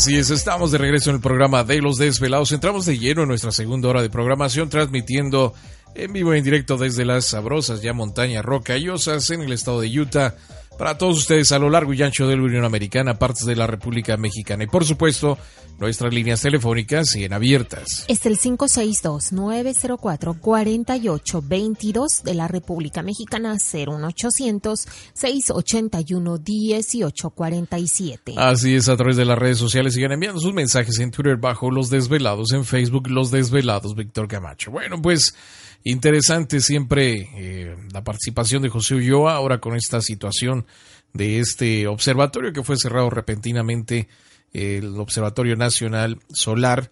Así es, estamos de regreso en el programa de Los Desvelados. Entramos de lleno en nuestra segunda hora de programación, transmitiendo en vivo y en directo desde las sabrosas ya montañas rocallosas en el estado de Utah para todos ustedes a lo largo y ancho de la Unión Americana, partes de la República Mexicana y por supuesto nuestras líneas telefónicas siguen abiertas. Es el 562-904-4822 de la República Mexicana 01800-681-1847. Así es, a través de las redes sociales sigan enviando sus mensajes en Twitter bajo Los Desvelados, en Facebook Los Desvelados, Víctor Camacho. Bueno, pues interesante siempre eh, la participación de José Ulloa ahora con esta situación de este observatorio que fue cerrado repentinamente el Observatorio Nacional Solar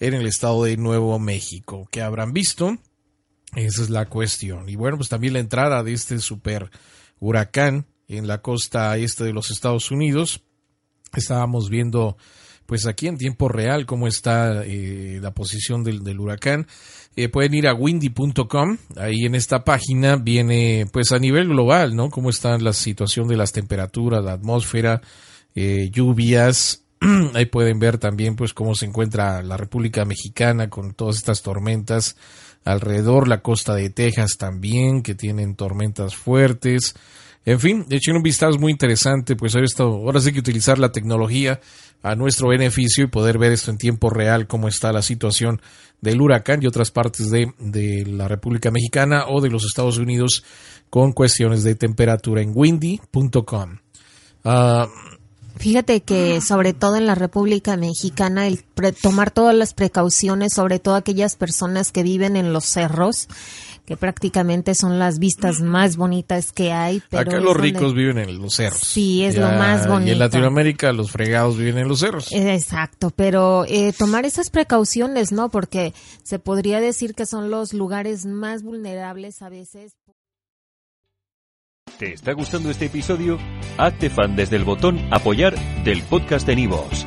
en el estado de Nuevo México. ¿Qué habrán visto? Esa es la cuestión. Y bueno, pues también la entrada de este super huracán en la costa este de los Estados Unidos. Estábamos viendo pues aquí en tiempo real cómo está eh, la posición del, huracán. Eh, pueden ir a windy.com, ahí en esta página viene pues a nivel global, ¿no? Cómo está la situación de las temperaturas, la atmósfera, eh, lluvias, Ahí pueden ver también pues cómo se encuentra la República Mexicana con todas estas tormentas alrededor, la costa de Texas también, que tienen tormentas fuertes. En fin, echen un vistazo muy interesante, pues ahora, ahora sí que utilizar la tecnología a nuestro beneficio y poder ver esto en tiempo real, cómo está la situación del huracán y otras partes de, la República Mexicana o de los Estados Unidos con cuestiones de temperatura en windy.com. Uh, Fíjate que sobre todo en la República Mexicana el tomar todas las precauciones, sobre todo aquellas personas que viven en los cerros, que prácticamente son las vistas más bonitas que hay. Pero Acá los ricos viven en los cerros. Sí, es lo más bonito. Y en Latinoamérica los fregados viven en los cerros. Exacto, pero eh, tomar esas precauciones, ¿no? Porque se podría decir que son los lugares más vulnerables a veces. ¿Te está gustando este episodio? Hazte fan desde el botón Apoyar del podcast de Nivos.